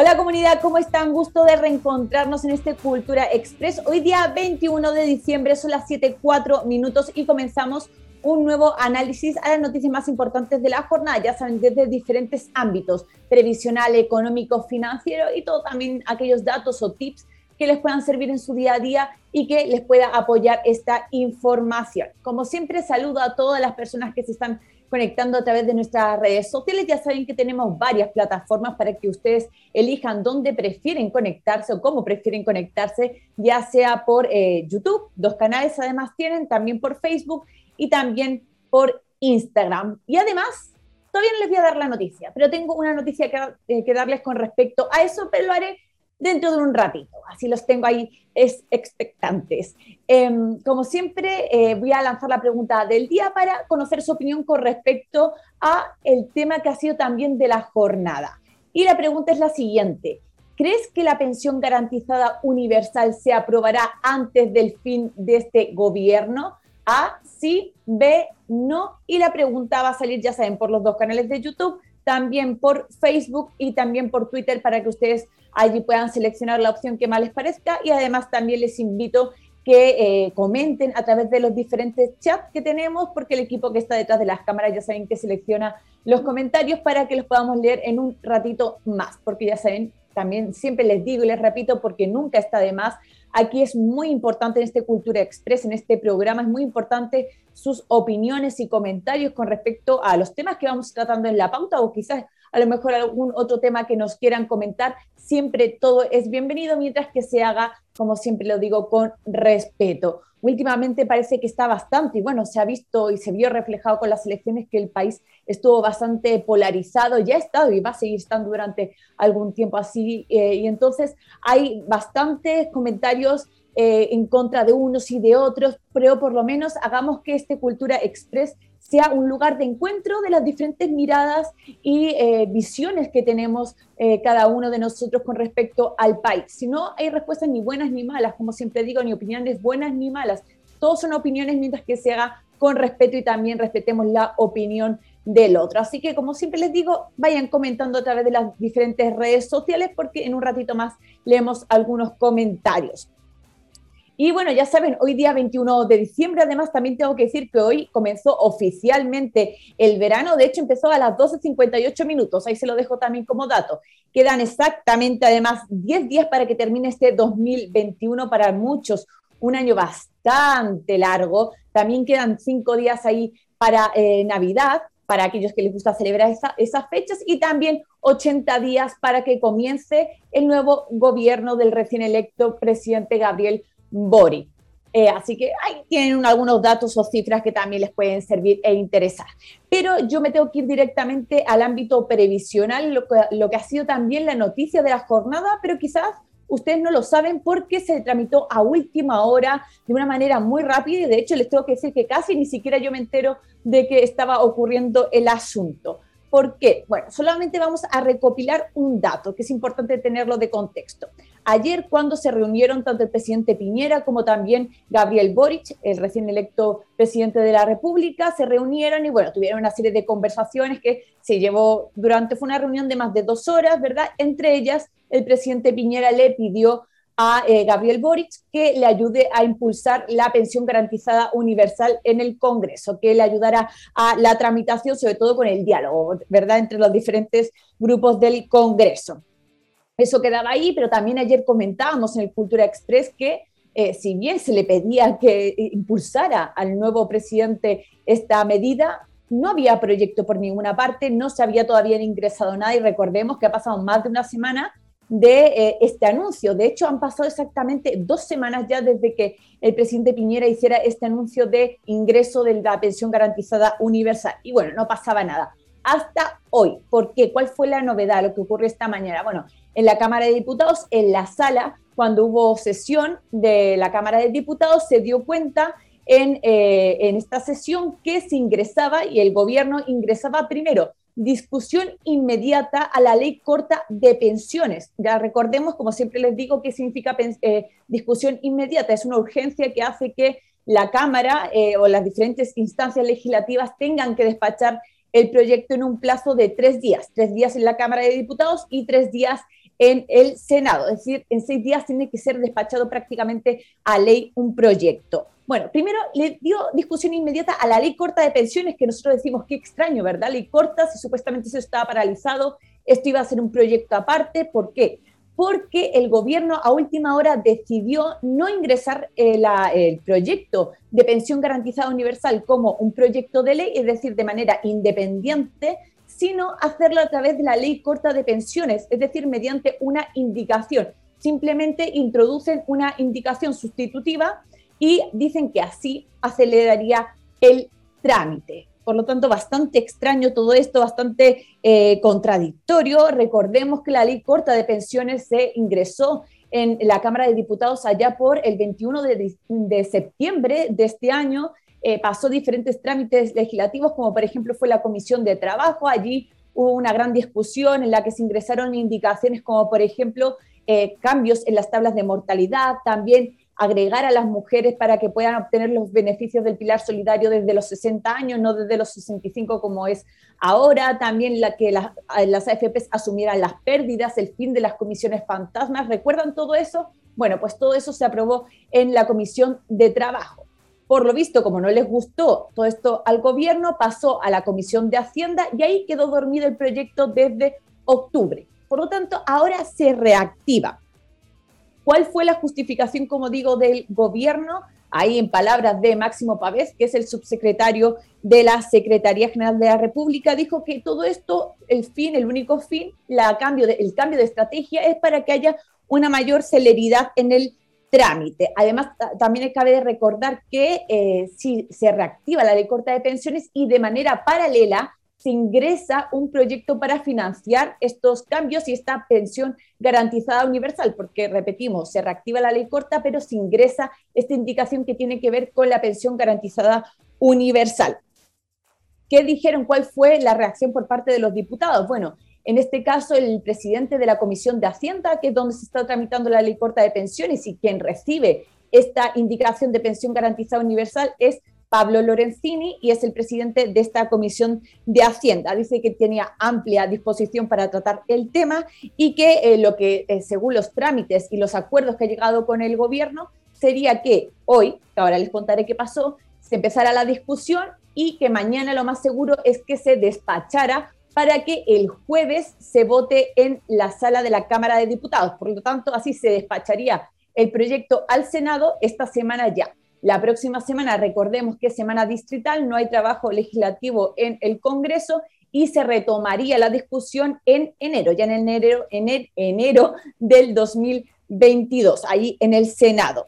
Hola comunidad, ¿cómo están? Gusto de reencontrarnos en este Cultura Express. Hoy día 21 de diciembre, son las 7.4 minutos y comenzamos un nuevo análisis a las noticias más importantes de la jornada, ya saben, desde diferentes ámbitos, previsional, económico, financiero y todo también aquellos datos o tips que les puedan servir en su día a día y que les pueda apoyar esta información. Como siempre, saludo a todas las personas que se están conectando a través de nuestras redes sociales. Ya saben que tenemos varias plataformas para que ustedes elijan dónde prefieren conectarse o cómo prefieren conectarse, ya sea por eh, YouTube, dos canales además tienen, también por Facebook y también por Instagram. Y además, todavía no les voy a dar la noticia, pero tengo una noticia que, eh, que darles con respecto a eso, pero lo haré dentro de un ratito. Así los tengo ahí es expectantes. Em, como siempre, eh, voy a lanzar la pregunta del día para conocer su opinión con respecto a el tema que ha sido también de la jornada. Y la pregunta es la siguiente. ¿Crees que la pensión garantizada universal se aprobará antes del fin de este gobierno? A, sí, B, no. Y la pregunta va a salir, ya saben, por los dos canales de YouTube, también por Facebook y también por Twitter para que ustedes allí puedan seleccionar la opción que más les parezca y además también les invito que eh, comenten a través de los diferentes chats que tenemos, porque el equipo que está detrás de las cámaras ya saben que selecciona los comentarios para que los podamos leer en un ratito más, porque ya saben, también siempre les digo y les repito, porque nunca está de más, aquí es muy importante en este Cultura Express, en este programa, es muy importante sus opiniones y comentarios con respecto a los temas que vamos tratando en la pauta o quizás a lo mejor algún otro tema que nos quieran comentar, siempre todo es bienvenido mientras que se haga, como siempre lo digo, con respeto. Últimamente parece que está bastante, y bueno, se ha visto y se vio reflejado con las elecciones que el país estuvo bastante polarizado, ya ha estado y va a seguir estando durante algún tiempo así, eh, y entonces hay bastantes comentarios eh, en contra de unos y de otros, pero por lo menos hagamos que este Cultura Express sea un lugar de encuentro de las diferentes miradas y eh, visiones que tenemos eh, cada uno de nosotros con respecto al país. Si no hay respuestas ni buenas ni malas, como siempre digo, ni opiniones buenas ni malas. Todos son opiniones mientras que se haga con respeto y también respetemos la opinión del otro. Así que, como siempre les digo, vayan comentando a través de las diferentes redes sociales porque en un ratito más leemos algunos comentarios. Y bueno, ya saben, hoy día 21 de diciembre, además también tengo que decir que hoy comenzó oficialmente el verano, de hecho empezó a las 12.58 minutos, ahí se lo dejo también como dato. Quedan exactamente además 10 días para que termine este 2021 para muchos, un año bastante largo. También quedan 5 días ahí para eh, Navidad, para aquellos que les gusta celebrar esas fechas, y también 80 días para que comience el nuevo gobierno del recién electo presidente Gabriel Bori. Eh, así que ahí tienen algunos datos o cifras que también les pueden servir e interesar. Pero yo me tengo que ir directamente al ámbito previsional, lo que, lo que ha sido también la noticia de la jornada, pero quizás ustedes no lo saben porque se tramitó a última hora de una manera muy rápida y de hecho les tengo que decir que casi ni siquiera yo me entero de que estaba ocurriendo el asunto. ¿Por qué? Bueno, solamente vamos a recopilar un dato que es importante tenerlo de contexto. Ayer, cuando se reunieron tanto el presidente Piñera como también Gabriel Boric, el recién electo presidente de la República, se reunieron y bueno, tuvieron una serie de conversaciones que se llevó durante, fue una reunión de más de dos horas, ¿verdad? Entre ellas, el presidente Piñera le pidió a eh, Gabriel Boric que le ayude a impulsar la pensión garantizada universal en el Congreso, que le ayudara a la tramitación, sobre todo con el diálogo, ¿verdad?, entre los diferentes grupos del Congreso. Eso quedaba ahí, pero también ayer comentábamos en el Cultura Express que eh, si bien se le pedía que impulsara al nuevo presidente esta medida, no había proyecto por ninguna parte, no se había todavía ingresado nada y recordemos que ha pasado más de una semana de eh, este anuncio. De hecho, han pasado exactamente dos semanas ya desde que el presidente Piñera hiciera este anuncio de ingreso de la pensión garantizada universal. Y bueno, no pasaba nada. Hasta hoy. ¿Por qué? ¿Cuál fue la novedad? Lo que ocurrió esta mañana. Bueno, en la Cámara de Diputados, en la sala, cuando hubo sesión de la Cámara de Diputados, se dio cuenta en, eh, en esta sesión que se ingresaba y el gobierno ingresaba primero discusión inmediata a la ley corta de pensiones. Ya recordemos, como siempre les digo, qué significa eh, discusión inmediata. Es una urgencia que hace que la Cámara eh, o las diferentes instancias legislativas tengan que despachar el proyecto en un plazo de tres días, tres días en la Cámara de Diputados y tres días en el Senado, es decir, en seis días tiene que ser despachado prácticamente a ley un proyecto. Bueno, primero le dio discusión inmediata a la ley corta de pensiones, que nosotros decimos qué extraño, ¿verdad? Ley corta, si supuestamente eso estaba paralizado, esto iba a ser un proyecto aparte, ¿por qué? Porque el gobierno a última hora decidió no ingresar eh, el proyecto de pensión garantizada universal como un proyecto de ley, es decir, de manera independiente, sino hacerlo a través de la ley corta de pensiones, es decir, mediante una indicación. Simplemente introducen una indicación sustitutiva y dicen que así aceleraría el trámite. Por lo tanto, bastante extraño todo esto, bastante eh, contradictorio. Recordemos que la ley corta de pensiones se ingresó en la Cámara de Diputados allá por el 21 de septiembre de este año eh, pasó diferentes trámites legislativos, como por ejemplo fue la Comisión de Trabajo. Allí hubo una gran discusión en la que se ingresaron indicaciones como por ejemplo eh, cambios en las tablas de mortalidad, también agregar a las mujeres para que puedan obtener los beneficios del pilar solidario desde los 60 años, no desde los 65 como es ahora, también la que las, las AFPs asumieran las pérdidas, el fin de las comisiones fantasmas. ¿Recuerdan todo eso? Bueno, pues todo eso se aprobó en la Comisión de Trabajo. Por lo visto, como no les gustó todo esto al gobierno, pasó a la Comisión de Hacienda y ahí quedó dormido el proyecto desde octubre. Por lo tanto, ahora se reactiva. ¿Cuál fue la justificación, como digo, del gobierno? Ahí en palabras de Máximo Pavés, que es el subsecretario de la Secretaría General de la República, dijo que todo esto, el fin, el único fin, la el cambio de estrategia es para que haya una mayor celeridad en el trámite. Además, también cabe recordar que eh, si se reactiva la ley corta de pensiones y de manera paralela se ingresa un proyecto para financiar estos cambios y esta pensión garantizada universal, porque repetimos, se reactiva la ley corta, pero se ingresa esta indicación que tiene que ver con la pensión garantizada universal. ¿Qué dijeron? ¿Cuál fue la reacción por parte de los diputados? Bueno, en este caso, el presidente de la Comisión de Hacienda, que es donde se está tramitando la ley corta de pensiones y quien recibe esta indicación de pensión garantizada universal es Pablo Lorenzini y es el presidente de esta comisión de Hacienda. Dice que tenía amplia disposición para tratar el tema y que eh, lo que, eh, según los trámites y los acuerdos que ha llegado con el gobierno, sería que hoy, que ahora les contaré qué pasó, se empezara la discusión y que mañana lo más seguro es que se despachara para que el jueves se vote en la sala de la Cámara de Diputados. Por lo tanto, así se despacharía el proyecto al Senado esta semana ya. La próxima semana, recordemos que es semana distrital, no hay trabajo legislativo en el Congreso y se retomaría la discusión en enero, ya en enero, en enero del 2022, ahí en el Senado.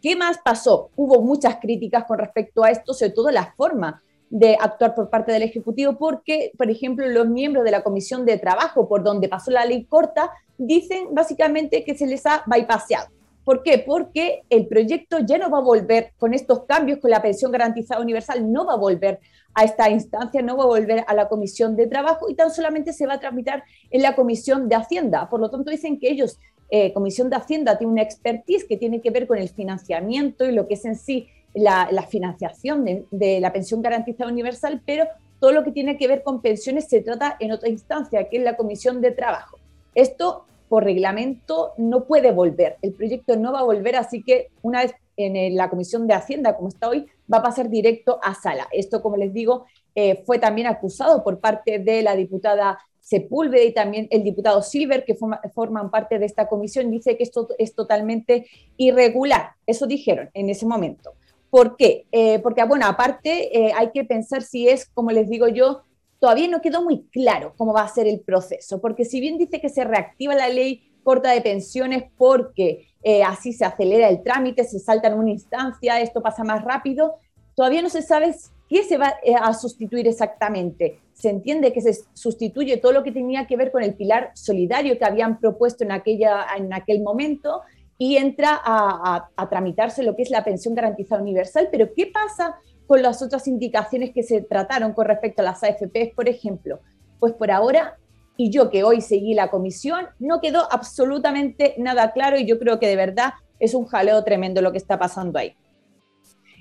¿Qué más pasó? Hubo muchas críticas con respecto a esto, sobre todo la forma de actuar por parte del Ejecutivo, porque, por ejemplo, los miembros de la Comisión de Trabajo, por donde pasó la ley corta, dicen básicamente que se les ha bypassado. ¿Por qué? Porque el proyecto ya no va a volver con estos cambios, con la pensión garantizada universal, no va a volver a esta instancia, no va a volver a la Comisión de Trabajo y tan solamente se va a tramitar en la Comisión de Hacienda. Por lo tanto, dicen que ellos, eh, Comisión de Hacienda, tiene una expertise que tiene que ver con el financiamiento y lo que es en sí la, financiación de, la pensión garantizada universal, pero todo lo que tiene que ver con pensiones se trata en otra instancia, que es la Comisión de Trabajo. Esto por reglamento no puede volver, el proyecto no va a volver, así que una vez en la Comisión de Hacienda, como está hoy, va a pasar directo a sala. Esto, como les digo, eh, fue también acusado por parte de la diputada Sepúlveda y también el diputado Silver, que forman parte de esta comisión, dice que esto es totalmente irregular. Eso dijeron en ese momento. ¿Por qué? Eh, porque, bueno, aparte eh, hay que pensar si es, como les digo yo, todavía no quedó muy claro cómo va a ser el proceso, porque si bien dice que se reactiva la ley corta de pensiones porque eh, así se acelera el trámite, se salta en una instancia, esto pasa más rápido, todavía no se sabe qué se va a sustituir exactamente. Se entiende que se sustituye todo lo que tenía que ver con el pilar solidario que habían propuesto en, aquella, en aquel momento, y entra a, tramitarse lo que es la pensión garantizada universal. Pero ¿qué pasa con las otras indicaciones que se trataron con respecto a las AFPs, por ejemplo? Pues por ahora, y yo que hoy seguí la comisión, no quedó absolutamente nada claro y yo creo que de verdad es un jaleo tremendo lo que está pasando ahí.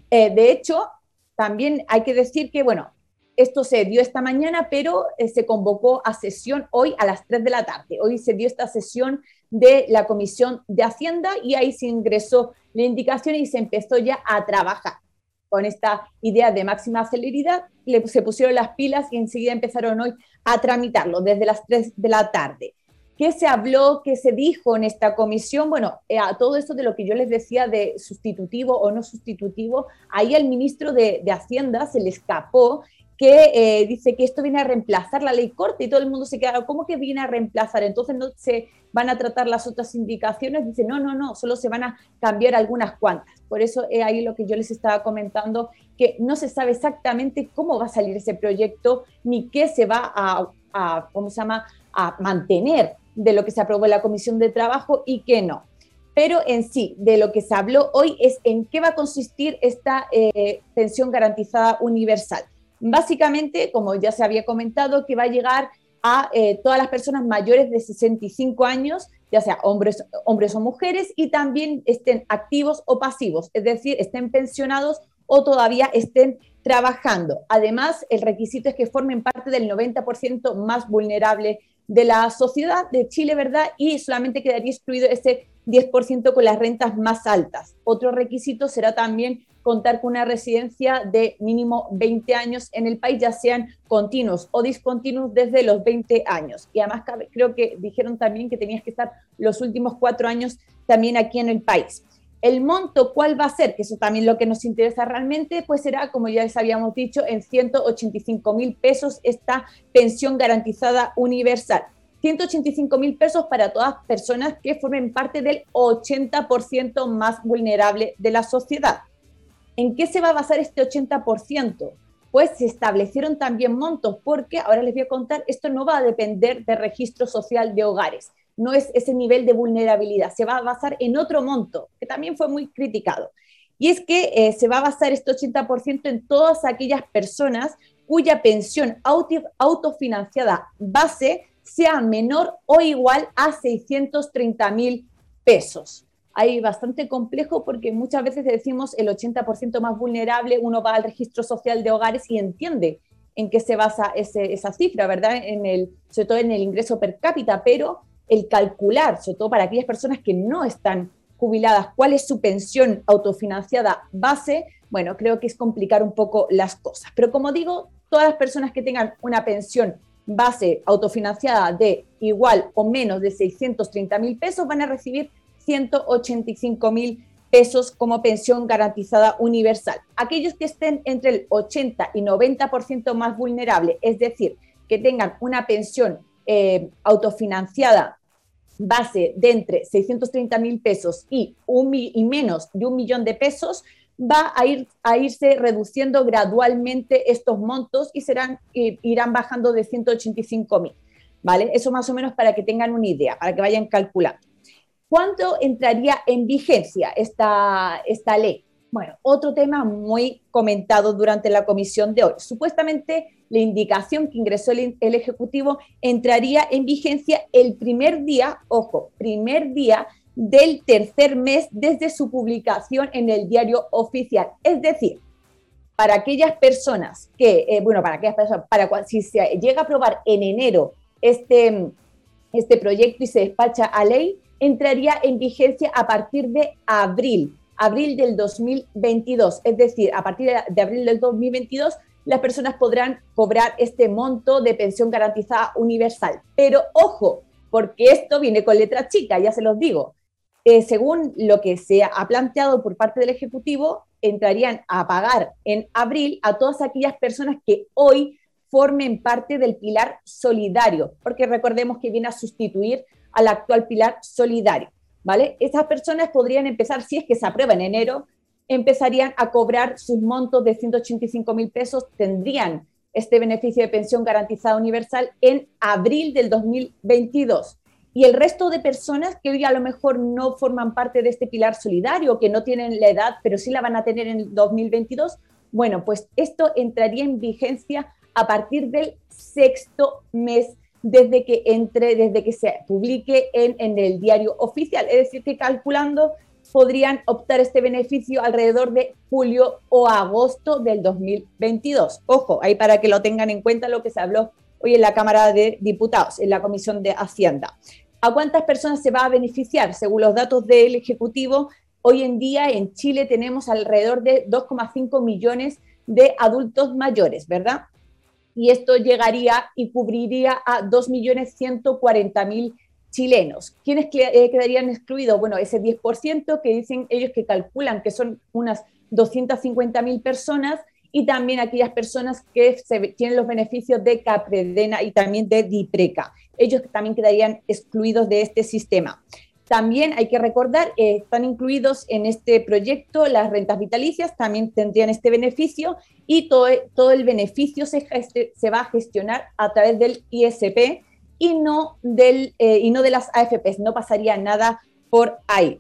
Eh, de hecho, también hay que decir que, bueno, esto se dio esta mañana, pero eh, se convocó a sesión hoy a las 3 de la tarde. Hoy se dio esta sesión de la Comisión de Hacienda y ahí se ingresó la indicación y se empezó ya a trabajar con esta idea de máxima celeridad. se pusieron las pilas y enseguida empezaron hoy a tramitarlo desde las 3 de la tarde. ¿Qué se habló, qué se dijo en esta comisión? Bueno, eh, a todo esto de lo que yo les decía de sustitutivo o no sustitutivo, ahí al ministro de, de Hacienda se le escapó que eh, dice que esto viene a reemplazar la ley corte y todo el mundo se queda, ¿cómo que viene a reemplazar? Entonces no se van a tratar las otras indicaciones. Dice, no, no, no, solo se van a cambiar algunas cuantas. Por eso es ahí lo que yo les estaba comentando, que no se sabe exactamente cómo va a salir ese proyecto ni qué se va a, a ¿cómo se llama?, a mantener de lo que se aprobó en la Comisión de Trabajo y qué no. Pero en sí, de lo que se habló hoy es en qué va a consistir esta eh, pensión garantizada universal Básicamente, como ya se había comentado, que va a llegar a eh, todas las personas mayores de 65 años, ya sea hombres, hombres o mujeres, y también estén activos o pasivos, es decir, estén pensionados o todavía estén trabajando. Además, el requisito es que formen parte del 90% más vulnerable de la sociedad de Chile, ¿verdad? Y solamente quedaría excluido ese 10% con las rentas más altas. Otro requisito será también contar con una residencia de mínimo 20 años en el país, ya sean continuos o discontinuos desde los 20 años. Y además creo que dijeron también que tenías que estar los últimos cuatro años también aquí en el país. El monto, ¿cuál va a ser? Que eso también lo que nos interesa realmente, pues será, como ya les habíamos dicho, en 185 mil pesos esta pensión garantizada universal. 185 mil pesos para todas personas que formen parte del 80% más vulnerable de la sociedad. ¿En qué se va a basar este 80%? Pues se establecieron también montos, porque ahora les voy a contar, esto no va a depender del registro social de hogares, no es ese nivel de vulnerabilidad, se va a basar en otro monto, que también fue muy criticado. Y es que eh, se va a basar este 80% en todas aquellas personas cuya pensión autofinanciada base sea menor o igual a 630 mil pesos hay bastante complejo porque muchas veces decimos el 80% más vulnerable, uno va al registro social de hogares y entiende en qué se basa esa cifra, ¿verdad? En el, sobre todo en el ingreso per cápita, pero el calcular, sobre todo para aquellas personas que no están jubiladas, cuál es su pensión autofinanciada base, bueno, creo que es complicar un poco las cosas. Pero como digo, todas las personas que tengan una pensión base autofinanciada de igual o menos de 630 mil pesos van a recibir 185 mil pesos como pensión garantizada universal. Aquellos que estén entre el 80 y 90% más vulnerable, es decir, que tengan una pensión eh, autofinanciada base de entre 630 mil pesos y, un, y menos de un millón de pesos, va a, ir, a irse reduciendo gradualmente estos montos y serán, irán bajando de 185 mil. ¿Vale? Eso más o menos para que tengan una idea, para que vayan calculando. ¿Cuándo entraría en vigencia esta, esta ley? Bueno, otro tema muy comentado durante la comisión de hoy. Supuestamente la indicación que ingresó el, el, Ejecutivo entraría en vigencia el primer día, ojo, primer día del tercer mes desde su publicación en el diario oficial. Es decir, para aquellas personas que, eh, bueno, para aquellas personas, para si se llega a aprobar en enero este, este proyecto y se despacha a ley, entraría en vigencia a partir de abril, abril del 2022. Es decir, a partir de abril del 2022 las personas podrán cobrar este monto de pensión garantizada universal. Pero ojo, porque esto viene con letra chica, ya se los digo. Eh, según lo que se ha planteado por parte del Ejecutivo, entrarían a pagar en abril a todas aquellas personas que hoy formen parte del pilar solidario, porque recordemos que viene a sustituir al actual pilar solidario, ¿vale? Esas personas podrían empezar, si es que se aprueba en enero, empezarían a cobrar sus montos de 185 mil pesos, tendrían este beneficio de pensión garantizada universal en abril del 2022. Y el resto de personas que hoy a lo mejor no forman parte de este pilar solidario, que no tienen la edad, pero sí la van a tener en el 2022, bueno, pues esto entraría en vigencia a partir del sexto mes desde que entre, desde que se publique en, el diario oficial. Es decir, que calculando podrían optar este beneficio alrededor de julio o agosto del 2022. Ojo, ahí para que lo tengan en cuenta lo que se habló hoy en la Cámara de Diputados, en la Comisión de Hacienda. ¿A cuántas personas se va a beneficiar? Según los datos del Ejecutivo, hoy en día en Chile tenemos alrededor de 2,5 millones de adultos mayores, ¿verdad? Y esto llegaría y cubriría a 2.140.000 chilenos. ¿Quiénes eh, quedarían excluidos? Bueno, ese 10% que dicen ellos que calculan que son unas 250 mil personas y también aquellas personas que tienen los beneficios de Capredena y también de Dipreca. Ellos también quedarían excluidos de este sistema. También hay que recordar, eh, están incluidos en este proyecto las rentas vitalicias, también tendrían este beneficio y todo, todo el beneficio se, se va a gestionar a través del ISP, y no, del, eh, y no de las AFPs, no pasaría nada por ahí.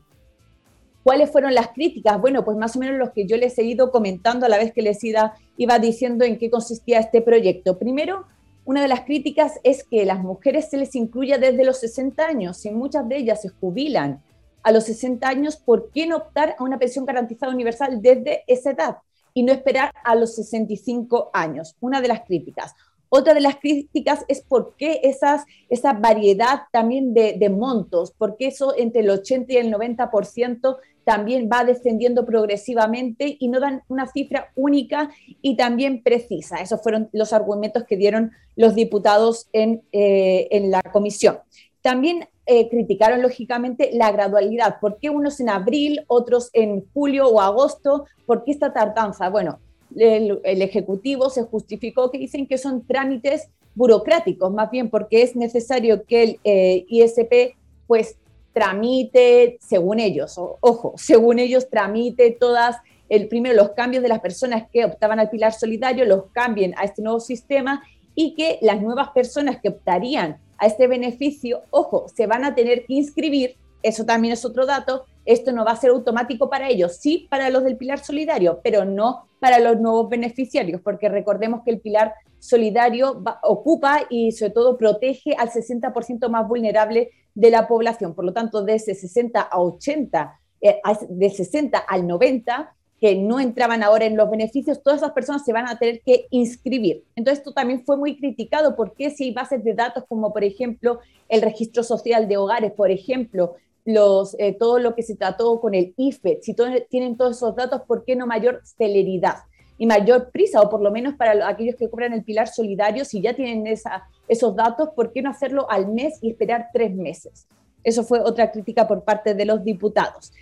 ¿Cuáles fueron las críticas? Bueno, pues más o menos los que yo les he ido comentando a la vez que les iba, iba diciendo en qué consistía este proyecto. Primero, una de las críticas es que las mujeres se les incluya desde los 60 años. Si muchas de ellas se jubilan a los 60 años, ¿por qué no optar a una pensión garantizada universal desde esa edad y no esperar a los 65 años? Una de las críticas. Otra de las críticas es por qué esas, esa variedad también de, montos, porque eso entre el 80 y el 90% también va descendiendo progresivamente y no dan una cifra única y también precisa. Esos fueron los argumentos que dieron los diputados en, eh, en la comisión. También eh, criticaron lógicamente la gradualidad. ¿Por qué unos en abril, otros en julio o agosto? ¿Por qué esta tardanza? Bueno, el, Ejecutivo se justificó que dicen que son trámites burocráticos, más bien porque es necesario que el eh, ISP pues tramite, según ellos, ojo, según ellos tramite todas, el primero los cambios de las personas que optaban al pilar solidario, los cambien a este nuevo sistema y que las nuevas personas que optarían a este beneficio, ojo, se van a tener que inscribir, eso también es otro dato, esto no va a ser automático para ellos, sí para los del pilar solidario, pero no para los nuevos beneficiarios, porque recordemos que el pilar solidario ocupa y sobre todo protege al 60% más vulnerable de la población. Por lo tanto, de ese 60 a 80, eh, de 60 al 90, que no entraban ahora en los beneficios, todas esas personas se van a tener que inscribir. Entonces, esto también fue muy criticado porque si hay bases de datos como, por ejemplo, el registro social de hogares, por ejemplo, los, eh, todo lo que se trató con el IFE, si tienen todos esos datos, ¿por qué no mayor celeridad y mayor prisa? O por lo menos para aquellos que cobran el pilar solidario, si ya tienen esos datos, ¿por qué no hacerlo al mes y esperar tres meses? Eso fue otra crítica por parte de los diputados.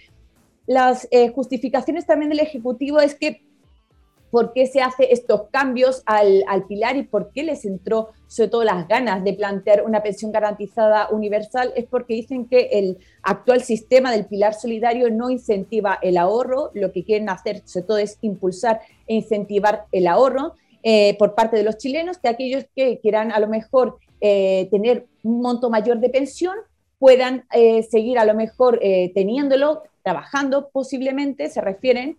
Las eh, justificaciones también del Ejecutivo es que por qué se hace estos cambios al, pilar y por qué les entró sobre todo las ganas de plantear una pensión garantizada universal, es porque dicen que el actual sistema del pilar solidario no incentiva el ahorro, lo que quieren hacer sobre todo es impulsar e incentivar el ahorro eh, por parte de los chilenos, que aquellos que quieran a lo mejor eh, tener un monto mayor de pensión puedan eh, seguir a lo mejor teniéndolo, trabajando posiblemente, se refieren,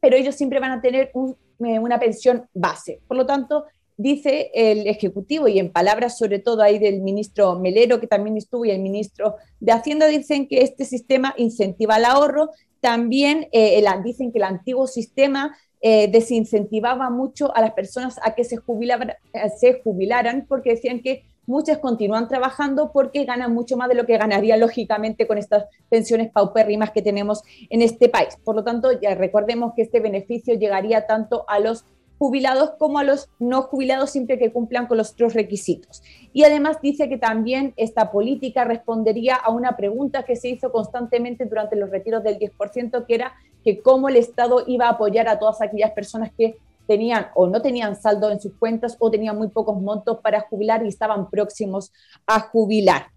pero ellos siempre van a tener eh, una pensión base. Por lo tanto, dice el Ejecutivo y en palabras sobre todo ahí del ministro Melero, que también estuvo, y el ministro de Hacienda, dicen que este sistema incentiva el ahorro. También eh, dicen que el antiguo sistema eh, desincentivaba mucho a las personas a que se, se jubilaran porque decían que muchas continúan trabajando porque ganan mucho más de lo que ganaría lógicamente con estas pensiones paupérrimas que tenemos en este país. Por lo tanto, ya recordemos que este beneficio llegaría tanto a los jubilados como a los no jubilados siempre que cumplan con los otros requisitos. Y además dice que también esta política respondería a una pregunta que se hizo constantemente durante los retiros del 10%, que era que cómo el Estado iba a apoyar a todas aquellas personas que tenían o no tenían saldo en sus cuentas o tenían muy pocos montos para jubilar y estaban próximos a jubilar.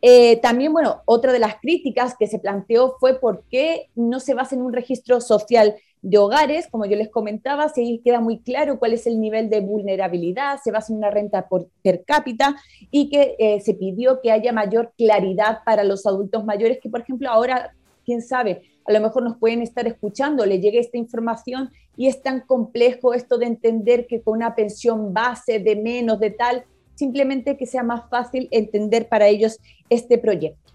Eh, también, bueno, otra de las críticas que se planteó fue por qué no se basa en un registro social de hogares, como yo les comentaba, si ahí queda muy claro cuál es el nivel de vulnerabilidad, se basa en una renta por, per cápita y que eh, se pidió que haya mayor claridad para los adultos mayores que, por ejemplo, ahora, quién sabe, a lo mejor nos pueden estar escuchando, le llegue esta información y es tan complejo esto de entender que con una pensión base de menos de tal, simplemente que sea más fácil entender para ellos este proyecto.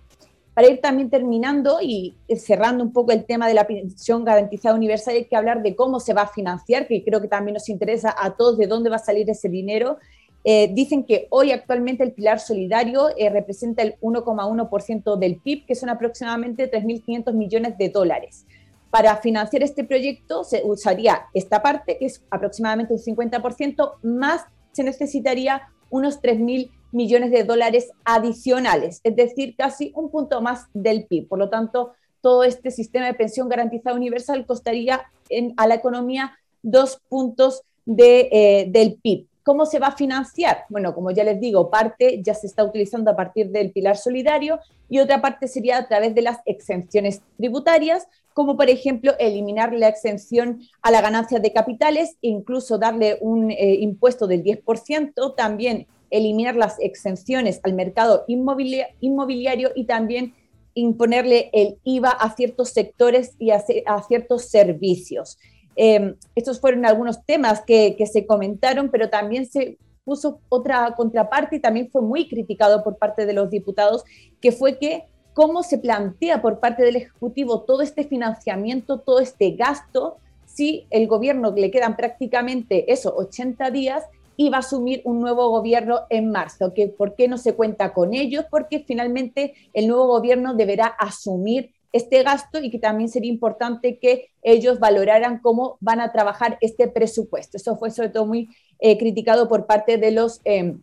Para ir también terminando y cerrando un poco el tema de la pensión garantizada universal, hay que hablar de cómo se va a financiar, que creo que también nos interesa a todos de dónde va a salir ese dinero. Eh, dicen que hoy actualmente el pilar solidario eh, representa el 1,1% del PIB, que son aproximadamente 3.500 millones de dólares. Para financiar este proyecto se usaría esta parte, que es aproximadamente un 50%, más se necesitaría unos 3.000 millones de dólares adicionales, es decir, casi un punto más del PIB. Por lo tanto, todo este sistema de pensión garantizada universal costaría a la economía dos puntos eh, del PIB. ¿Cómo se va a financiar? Bueno, como ya les digo, parte ya se está utilizando a partir del pilar solidario y otra parte sería a través de las exenciones tributarias, como por ejemplo eliminar la exención a la ganancia de capitales e incluso darle un eh, impuesto del 10%, también eliminar las exenciones al mercado inmobiliario y también imponerle el IVA a ciertos sectores y a, ciertos servicios. Em, estos fueron algunos temas que, se comentaron, pero también se puso otra contraparte y también fue muy criticado por parte de los diputados, que fue que cómo se plantea por parte del Ejecutivo todo este financiamiento, todo este gasto, si el gobierno le quedan prácticamente eso, 80 días y va a asumir un nuevo gobierno en marzo. ¿Que, ¿Por qué no se cuenta con ellos? Porque finalmente el nuevo gobierno deberá asumir este gasto y que también sería importante que ellos valoraran cómo van a trabajar este presupuesto. Eso fue sobre todo muy eh, criticado por parte de los em,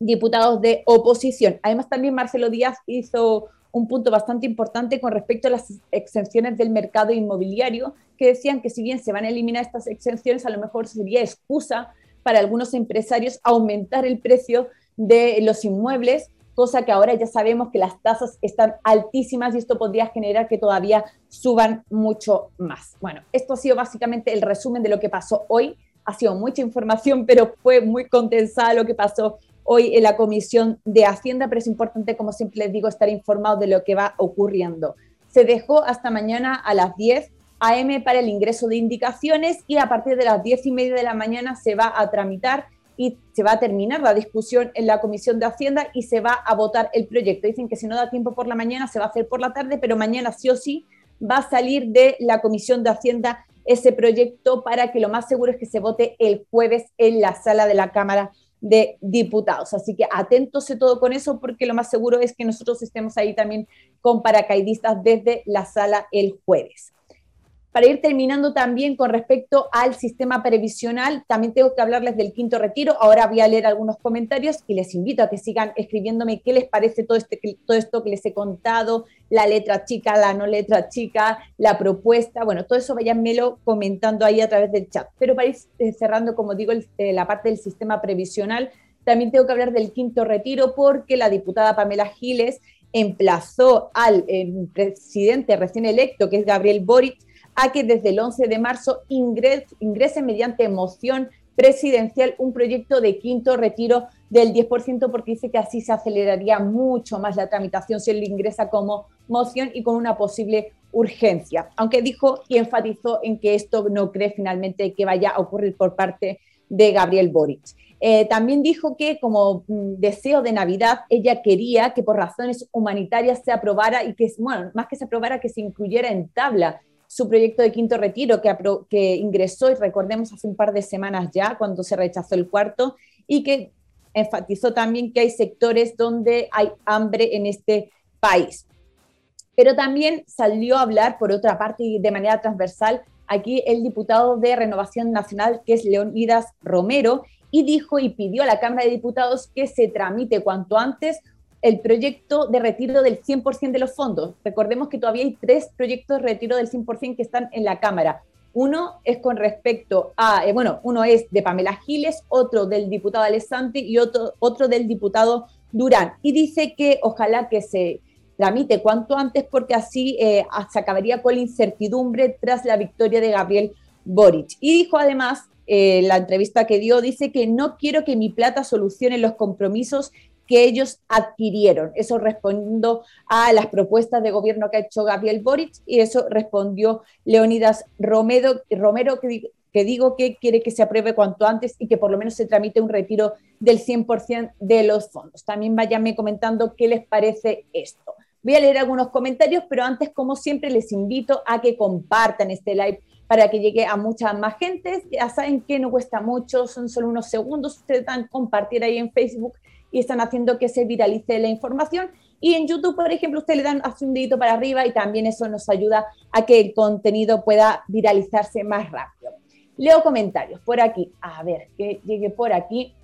diputados de oposición. Además, también Marcelo Díaz hizo un punto bastante importante con respecto a las exenciones del mercado inmobiliario, que decían que si bien se van a eliminar estas exenciones, a lo mejor sería excusa para algunos empresarios aumentar el precio de los inmuebles, cosa que ahora ya sabemos que las tasas están altísimas y esto podría generar que todavía suban mucho más. Bueno, esto ha sido básicamente el resumen de lo que pasó hoy. Ha sido mucha información, pero fue muy condensada lo que pasó hoy en la Comisión de Hacienda, pero es importante, como siempre les digo, estar informados de lo que va ocurriendo. Se dejó hasta mañana a las 10 AM para el ingreso de indicaciones y a partir de las diez y media de la mañana se va a tramitar y se va a terminar la discusión en la Comisión de Hacienda y se va a votar el proyecto. Dicen que si no da tiempo por la mañana se va a hacer por la tarde, pero mañana sí o sí va a salir de la Comisión de Hacienda ese proyecto para que lo más seguro es que se vote el jueves en la sala de la Cámara de Diputados. Así que atentos a todo con eso porque lo más seguro es que nosotros estemos ahí también con paracaidistas desde la sala el jueves para ir terminando también con respecto al sistema previsional, también tengo que hablarles del quinto retiro. Ahora voy a leer algunos comentarios y les invito a que sigan escribiéndome qué les parece todo, este, todo esto que les he contado, la letra chica, la no letra chica, la propuesta. Bueno, todo eso váyanmelo comentando ahí a través del chat. Pero para ir eh, cerrando, como digo, eh, la parte del sistema previsional, también tengo que hablar del quinto retiro porque la diputada Pamela Giles emplazó al eh, presidente recién electo, que es Gabriel Boric, a que desde el 11 de marzo ingrese, mediante moción presidencial un proyecto de quinto retiro del 10% porque dice que así se aceleraría mucho más la tramitación si él ingresa como moción y con una posible urgencia. Aunque dijo y enfatizó en que esto no cree finalmente que vaya a ocurrir por parte de Gabriel Boric. Eh, también dijo que como mm, deseo de Navidad, ella quería que por razones humanitarias se aprobara y que, bueno, más que se aprobara, que se incluyera en tabla su proyecto de quinto retiro que, que ingresó, y recordemos, hace un par de semanas ya, cuando se rechazó el cuarto, y que enfatizó también que hay sectores donde hay hambre en este país. Pero también salió a hablar, por otra parte y de manera transversal, aquí el diputado de Renovación Nacional, que es Leonidas Romero, y dijo y pidió a la Cámara de Diputados que se tramite cuanto antes el proyecto de retiro del 100% de los fondos. Recordemos que todavía hay tres proyectos de retiro del 100% que están en la Cámara. Uno es con respecto a, eh, bueno, uno es de Pamela Giles, otro del diputado Alessandri y otro, otro del diputado Durán. Y dice que ojalá que se tramite cuanto antes porque así eh, se acabaría con la incertidumbre tras la victoria de Gabriel Boric. Y dijo además, eh, la entrevista que dio, dice que no quiero que mi plata solucione los compromisos que ellos adquirieron. Eso respondiendo a las propuestas de gobierno que ha hecho Gabriel Boric y eso respondió Leonidas Romero, Romero que, que digo que quiere que se apruebe cuanto antes y que por lo menos se tramite un retiro del 100% de los fondos. También váyanme comentando qué les parece esto. Voy a leer algunos comentarios, pero antes, como siempre, les invito a que compartan este live para que llegue a mucha más gente. Ya saben que no cuesta mucho, son solo unos segundos. Ustedes dan compartir ahí en Facebook y están haciendo que se viralice la información. Y en YouTube, por ejemplo, ustedes le dan un dedito para arriba y también eso nos ayuda a que el contenido pueda viralizarse más rápido. Leo comentarios por aquí. A ver, que llegue por aquí.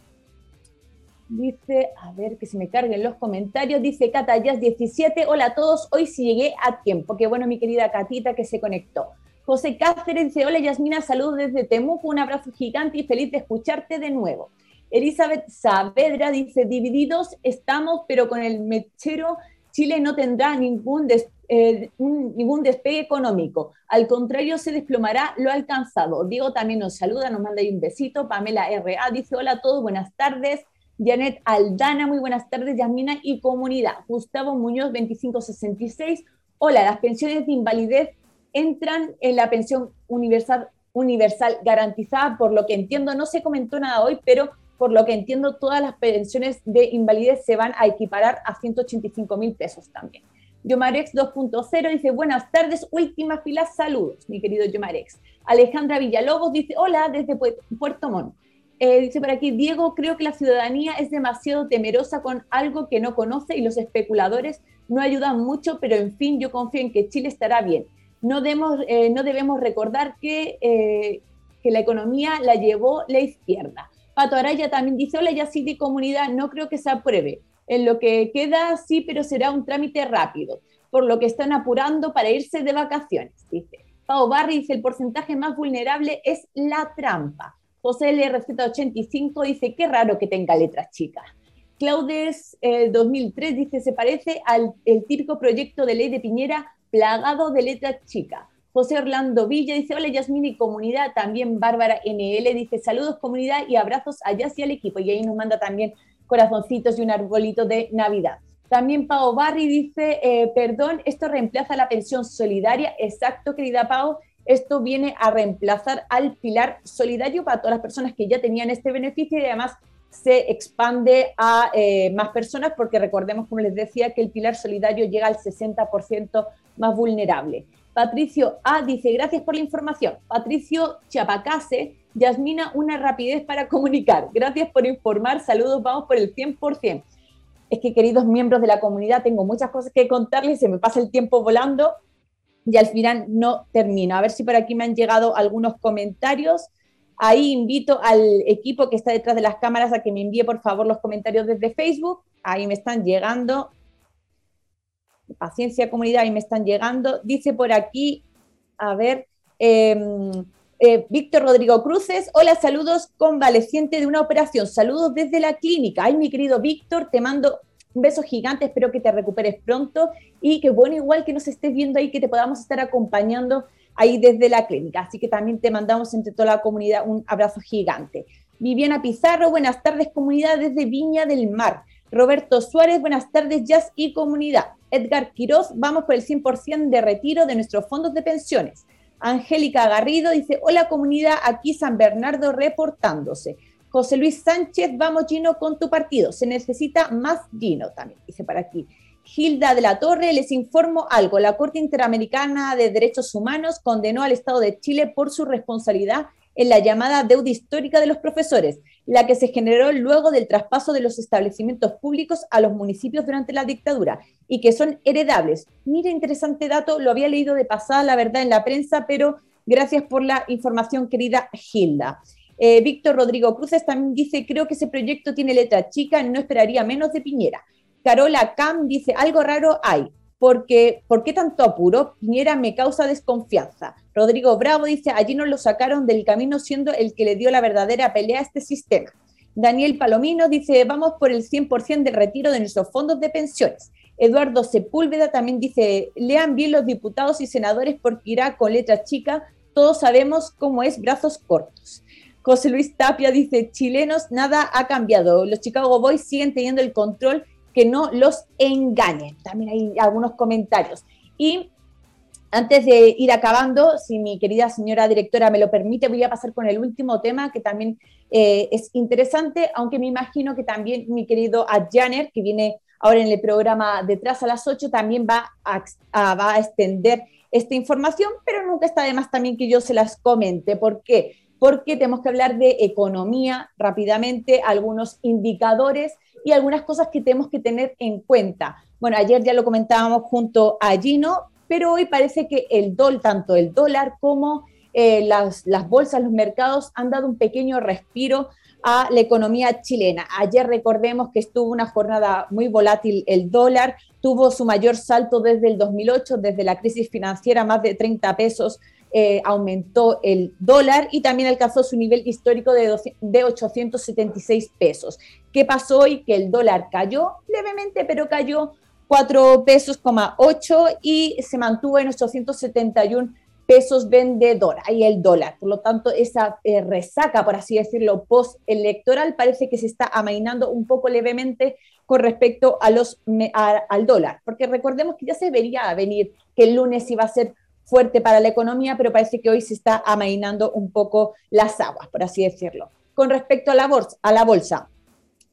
Dice, a ver, que se me carguen los comentarios. Dice Catayas17, hola a todos, hoy sí llegué a tiempo. Qué bueno, mi querida Catita que se conectó. José Cáceres dice, hola Yasmina, saludos desde Temuco, un abrazo gigante y feliz de escucharte de nuevo. Elizabeth Saavedra dice, divididos estamos, pero con el mechero Chile no tendrá ningún, eh, ningún despegue económico. Al contrario, se desplomará lo alcanzado. Diego también nos saluda, nos manda un besito. Pamela R.A. dice, hola a todos, buenas tardes. Janet Aldana, muy buenas tardes, Yasmina y comunidad. Gustavo Muñoz, 2566. Hola, las pensiones de invalidez entran en la pensión universal, universal garantizada, por lo que entiendo, no se comentó nada hoy, pero por lo que entiendo, todas las pensiones de invalidez se van a equiparar a 185 mil pesos también. Yomarex 2.0 dice, buenas tardes, última fila, saludos, mi querido Yomarex. Alejandra Villalobos dice, hola, desde Puerto Montt. Eh, dice por aquí, Diego, creo que la ciudadanía es demasiado temerosa con algo que no conoce y los especuladores no ayudan mucho, pero en fin, yo confío en que Chile estará bien. No, debemos, eh, no debemos recordar que, eh, que la economía la llevó la izquierda. Pato Araya también dice, hola Yaciti Comunidad, no creo que se apruebe. En lo que queda sí, pero será un trámite rápido, por lo que están apurando para irse de vacaciones, dice. Pau Barri dice, el porcentaje más vulnerable es la trampa. José LRZ85 dice, qué raro que tenga letras chicas. Claudes 2003 eh, dice, se parece al el típico proyecto de ley de Piñera plagado de letras chicas. José Orlando Villa dice, hola Yasmini y comunidad, también Bárbara NL dice, saludos comunidad y abrazos a Yas y al equipo, y ahí nos manda también corazoncitos y un arbolito de Navidad. También Pau Barri dice, eh, perdón, esto reemplaza la pensión solidaria, exacto querida Pau, esto viene a reemplazar al pilar solidario para todas las personas que ya tenían este beneficio y además se expande a eh, más personas porque recordemos, como les decía, que el pilar solidario llega al 60% más vulnerable. Patricio A dice, gracias por la información. Patricio Chapacase, Yasmina, una rapidez para comunicar. Gracias por informar. Saludos, vamos por el 100%. Es que, queridos miembros de la comunidad, tengo muchas cosas que contarles, se me pasa el tiempo volando y al final no termino. A ver si por aquí me han llegado algunos comentarios. Ahí invito al equipo que está detrás de las cámaras a que me envíe por favor los comentarios desde Facebook. Ahí me están llegando paciencia comunidad y me están llegando. Dice por aquí, a ver, em, eh, Víctor Rodrigo Cruces, hola, saludos, convaleciente de una operación, saludos desde la clínica. Ay, mi querido Víctor, te mando un beso gigante, espero que te recuperes pronto y que bueno, igual que nos estés viendo ahí, que te podamos estar acompañando ahí desde la clínica. Así que también te mandamos entre toda la comunidad un abrazo gigante. Viviana Pizarro, buenas tardes comunidad desde Viña del Mar. Roberto Suárez, buenas tardes, Jazz y comunidad. Edgar Quiroz, vamos por el 100% de retiro de nuestros fondos de pensiones. Angélica Garrido dice, hola comunidad, aquí San Bernardo reportándose. José Luis Sánchez, vamos Gino con tu partido. Se necesita más Gino también, dice para aquí. Gilda de la Torre, les informo algo. La Corte Interamericana de Derechos Humanos condenó al Estado de Chile por su responsabilidad en la llamada deuda histórica de los profesores, la que se generó luego del traspaso de los establecimientos públicos a los municipios durante la dictadura y que son heredables. Mira, interesante dato, lo había leído de pasada, la verdad, en la prensa, pero gracias por la información, querida Gilda. Eh, Víctor Rodrigo Cruces también dice, creo que ese proyecto tiene letra chica, no esperaría menos de Piñera. Carola Cam dice, algo raro hay porque ¿por qué tanto apuro? Piñera me causa desconfianza. Rodrigo Bravo dice, allí nos lo sacaron del camino siendo el que le dio la verdadera pelea a este sistema. Daniel Palomino dice, vamos por el 100% del retiro de nuestros fondos de pensiones. Eduardo Sepúlveda también dice, lean bien los diputados y senadores porque irá con letra chica, todos sabemos cómo es brazos cortos. José Luis Tapia dice, chilenos, nada ha cambiado, los Chicago Boys siguen teniendo el control que no los engañen. También hay algunos comentarios. Y antes de ir acabando, si mi querida señora directora me lo permite, voy a pasar con el último tema que también eh, es interesante, aunque me imagino que también mi querido Adjaner, que viene ahora en el programa Detrás a las 8 también va a, va a extender esta información, pero nunca está de más también que yo se las comente. ¿Por qué? Porque tenemos que hablar de economía rápidamente, algunos indicadores y algunas cosas que tenemos que tener en cuenta. Bueno, ayer ya lo comentábamos junto a Gino, pero hoy parece que el dólar, tanto el dólar como eh, las, bolsas, los mercados han dado un pequeño respiro a la economía chilena. Ayer recordemos que estuvo una jornada muy volátil el dólar, tuvo su mayor salto desde el 2008, desde la crisis financiera, más de 30 pesos eh, aumentó el dólar y también alcanzó su nivel histórico de, de 876 pesos. ¿Qué pasó hoy? Que el dólar cayó levemente, pero cayó 4 pesos, 8 y se mantuvo en 871 pesos vendedor, ahí el dólar. Por lo tanto, esa eh, resaca, por así decirlo, post-electoral parece que se está amainando un poco levemente con respecto a los, al dólar, porque recordemos que ya se vería venir que el lunes iba a ser fuerte para la economía, pero parece que hoy se está amainando un poco las aguas, por así decirlo. Con respecto a la bolsa, a la bolsa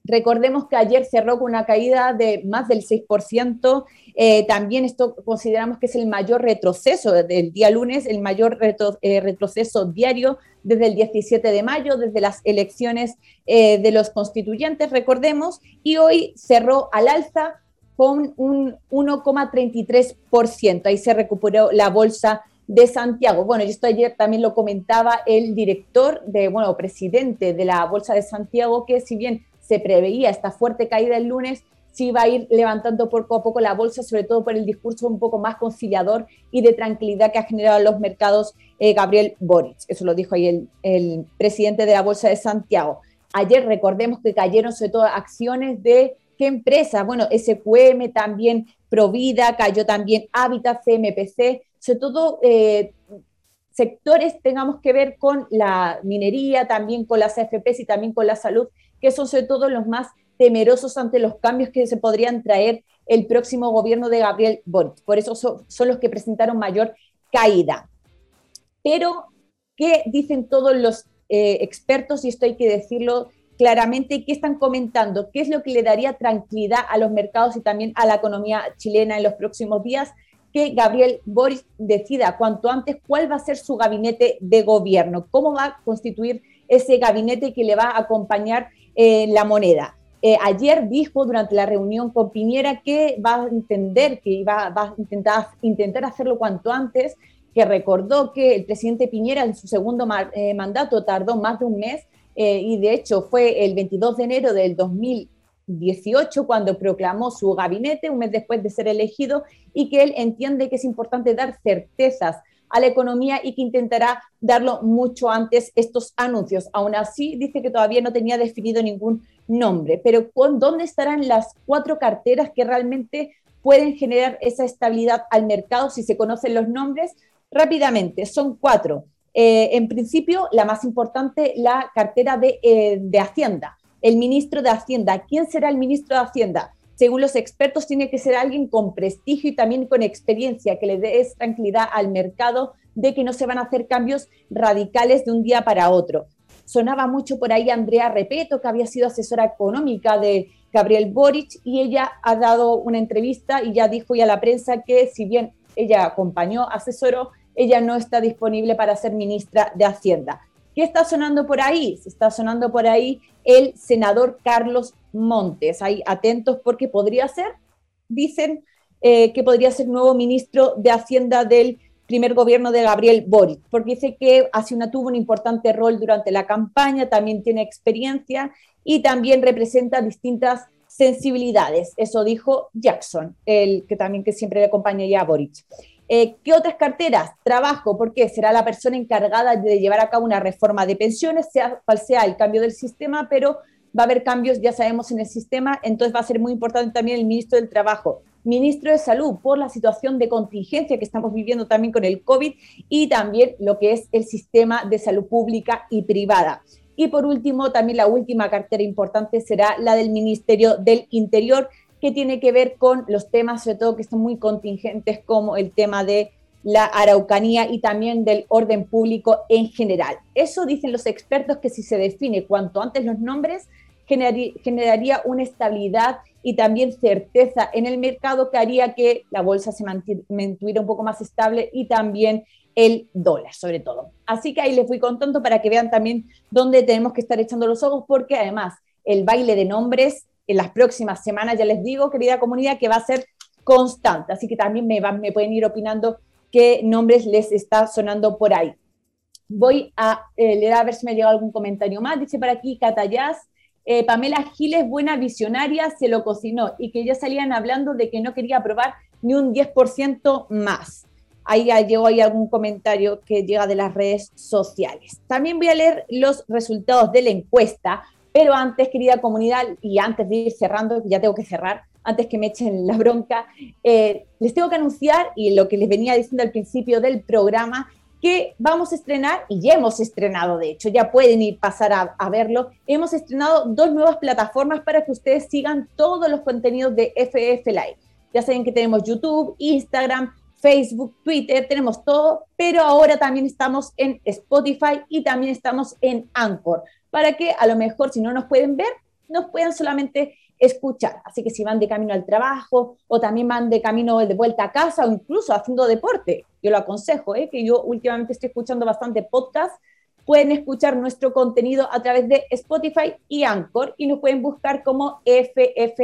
Recordemos que ayer cerró con una caída de más del 6%. Eh, también esto consideramos que es el mayor retroceso del día lunes, el mayor eh, retroceso diario desde el 17 de mayo, desde las elecciones eh, de los constituyentes, recordemos, y hoy cerró al alza con un 1,33%. Ahí se recuperó la bolsa de Santiago. Bueno, esto ayer también lo comentaba el director de, bueno, presidente de la Bolsa de Santiago, que si bien se preveía esta fuerte caída el lunes, sí va a ir levantando poco a poco la bolsa, sobre todo por el discurso un poco más conciliador y de tranquilidad que ha generado en los mercados eh, Gabriel Boric. Eso lo dijo ahí el, el, presidente de la Bolsa de Santiago. Ayer recordemos que cayeron sobre todo acciones de qué empresas, bueno, SQM también, Provida, cayó también Habitat, CMPC, sobre todo eh, sectores tengamos que ver con la minería, también con las AFPs y también con la salud, que son sobre todo los más temerosos ante los cambios que se podrían traer el próximo gobierno de Gabriel Boric. Por eso son, los que presentaron mayor caída. Pero, ¿qué dicen todos los eh, expertos? Y esto hay que decirlo claramente, ¿qué están comentando? ¿Qué es lo que le daría tranquilidad a los mercados y también a la economía chilena en los próximos días? Que Gabriel Boric decida cuanto antes cuál va a ser su gabinete de gobierno, cómo va a constituir ese gabinete que le va a acompañar la moneda. Eh, ayer dijo durante la reunión con Piñera que va a entender, que iba, va a intentar, intentar hacerlo cuanto antes, que recordó que el presidente Piñera en su segundo eh, mandato tardó más de un mes eh, y de hecho fue el 22 de enero del 2018 cuando proclamó su gabinete, un mes después de ser elegido, y que él entiende que es importante dar certezas a la economía y que intentará darlo mucho antes estos anuncios. Aún así, dice que todavía no tenía definido ningún nombre, pero ¿con dónde estarán las cuatro carteras que realmente pueden generar esa estabilidad al mercado si se conocen los nombres? Rápidamente, son cuatro. Eh, en principio, la más importante, la cartera de, eh, de Hacienda, el ministro de Hacienda. ¿Quién será el ministro de Hacienda? Según los expertos, tiene que ser alguien con prestigio y también con experiencia, que le dé tranquilidad al mercado de que no se van a hacer cambios radicales de un día para otro. Sonaba mucho por ahí Andrea Repeto, que había sido asesora económica de Gabriel Boric, y ella ha dado una entrevista y ya dijo ya a la prensa que si bien ella acompañó, asesoró, ella no está disponible para ser ministra de Hacienda. ¿Qué está sonando por ahí? Se está sonando por ahí el senador Carlos Montes. Ahí atentos porque podría ser, dicen eh, que podría ser nuevo ministro de Hacienda del primer gobierno de Gabriel Boric, porque dice que una, tuvo un importante rol durante la campaña, también tiene experiencia y también representa distintas sensibilidades. Eso dijo Jackson, el que también que siempre le acompañaría a Boric. Eh, ¿Qué otras carteras? Trabajo, porque será la persona encargada de llevar a cabo una reforma de pensiones, sea cual sea el cambio del sistema, pero va a haber cambios, ya sabemos, en el sistema, entonces va a ser muy importante también el ministro del Trabajo, ministro de Salud, por la situación de contingencia que estamos viviendo también con el COVID y también lo que es el sistema de salud pública y privada. Y por último, también la última cartera importante será la del Ministerio del Interior, que tiene que ver con los temas, sobre todo que son muy contingentes, como el tema de la araucanía y también del orden público en general. Eso dicen los expertos que si se define cuanto antes los nombres, generaría una estabilidad y también certeza en el mercado que haría que la bolsa se mantuviera un poco más estable y también el dólar, sobre todo. Así que ahí les fui contando para que vean también dónde tenemos que estar echando los ojos, porque además el baile de nombres en las próximas semanas, ya les digo, querida comunidad, que va a ser constante. Así que también me, me pueden ir opinando qué nombres les está sonando por ahí. Voy a eh, leer a ver si me llega algún comentario más. Dice por aquí Catayaz, eh, Pamela Giles, buena visionaria, se lo cocinó y que ya salían hablando de que no quería aprobar ni un 10% más. Ahí llegó ahí algún comentario que llega de las redes sociales. También voy a leer los resultados de la encuesta, pero antes, querida comunidad, y antes de ir cerrando, ya tengo que cerrar, antes que me echen la bronca, eh, les tengo que anunciar, y lo que les venía diciendo al principio del programa, que vamos a estrenar, y ya hemos estrenado, de hecho, ya pueden ir pasar a, a, verlo, hemos estrenado dos nuevas plataformas para que ustedes sigan todos los contenidos de FF Live. Ya saben que tenemos YouTube, Instagram, Facebook, Twitter, tenemos todo, pero ahora también estamos en Spotify y también estamos en Anchor, para que a lo mejor si no nos pueden ver, nos puedan solamente escuchar. Así que si van de camino al trabajo o también van de camino de vuelta a casa o incluso haciendo deporte, yo lo aconsejo, ¿eh? que yo últimamente estoy escuchando bastante podcast, pueden escuchar nuestro contenido a través de Spotify y Anchor y nos pueden buscar como FF.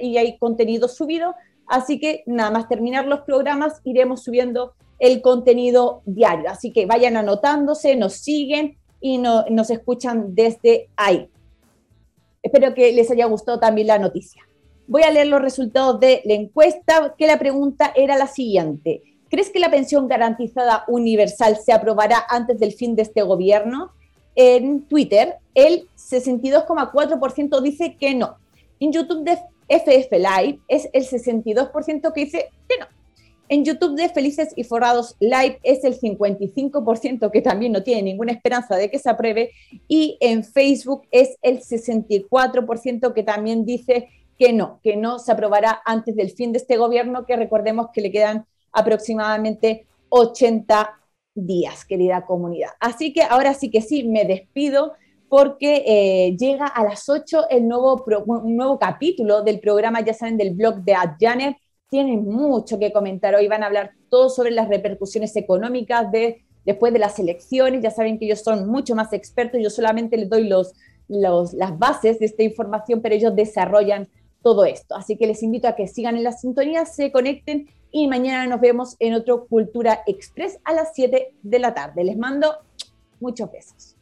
Y hay contenido subido, así que nada más terminar los programas iremos subiendo el contenido diario. Así que vayan anotándose, nos siguen y nos escuchan desde ahí. Espero que les haya gustado también la noticia. Voy a leer los resultados de la encuesta, que la pregunta era la siguiente. ¿Crees que la pensión garantizada universal se aprobará antes del fin de este gobierno? En Twitter, el 62,4% dice que no. En YouTube de FF Live es el 62% que dice que no. En YouTube de Felices y Forrados Live es el 55% que también no tiene ninguna esperanza de que se apruebe y en Facebook es el 64% que también dice que no, que no se aprobará antes del fin de este gobierno, que recordemos que le quedan aproximadamente 80 días, querida comunidad. Así que ahora sí que sí, me despido porque eh, llega a las 8 el nuevo, un nuevo capítulo del programa, ya saben, del blog de Adjanet tienen mucho que comentar. Hoy van a hablar todo sobre las repercusiones económicas de, después de las elecciones. Ya saben que ellos son mucho más expertos. Yo solamente les doy los, las bases de esta información, pero ellos desarrollan todo esto. Así que les invito a que sigan en la sintonía, se conecten y mañana nos vemos en otro Cultura Express a las 7 de la tarde. Les mando muchos besos.